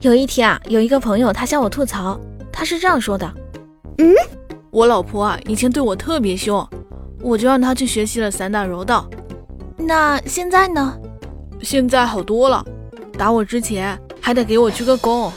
有一天啊有一个朋友他向我吐槽他是这样说的。嗯？我老婆啊以前对我特别凶我就让她去学习了散打柔道。那现在呢？现在好多了打我之前还得给我鞠个躬。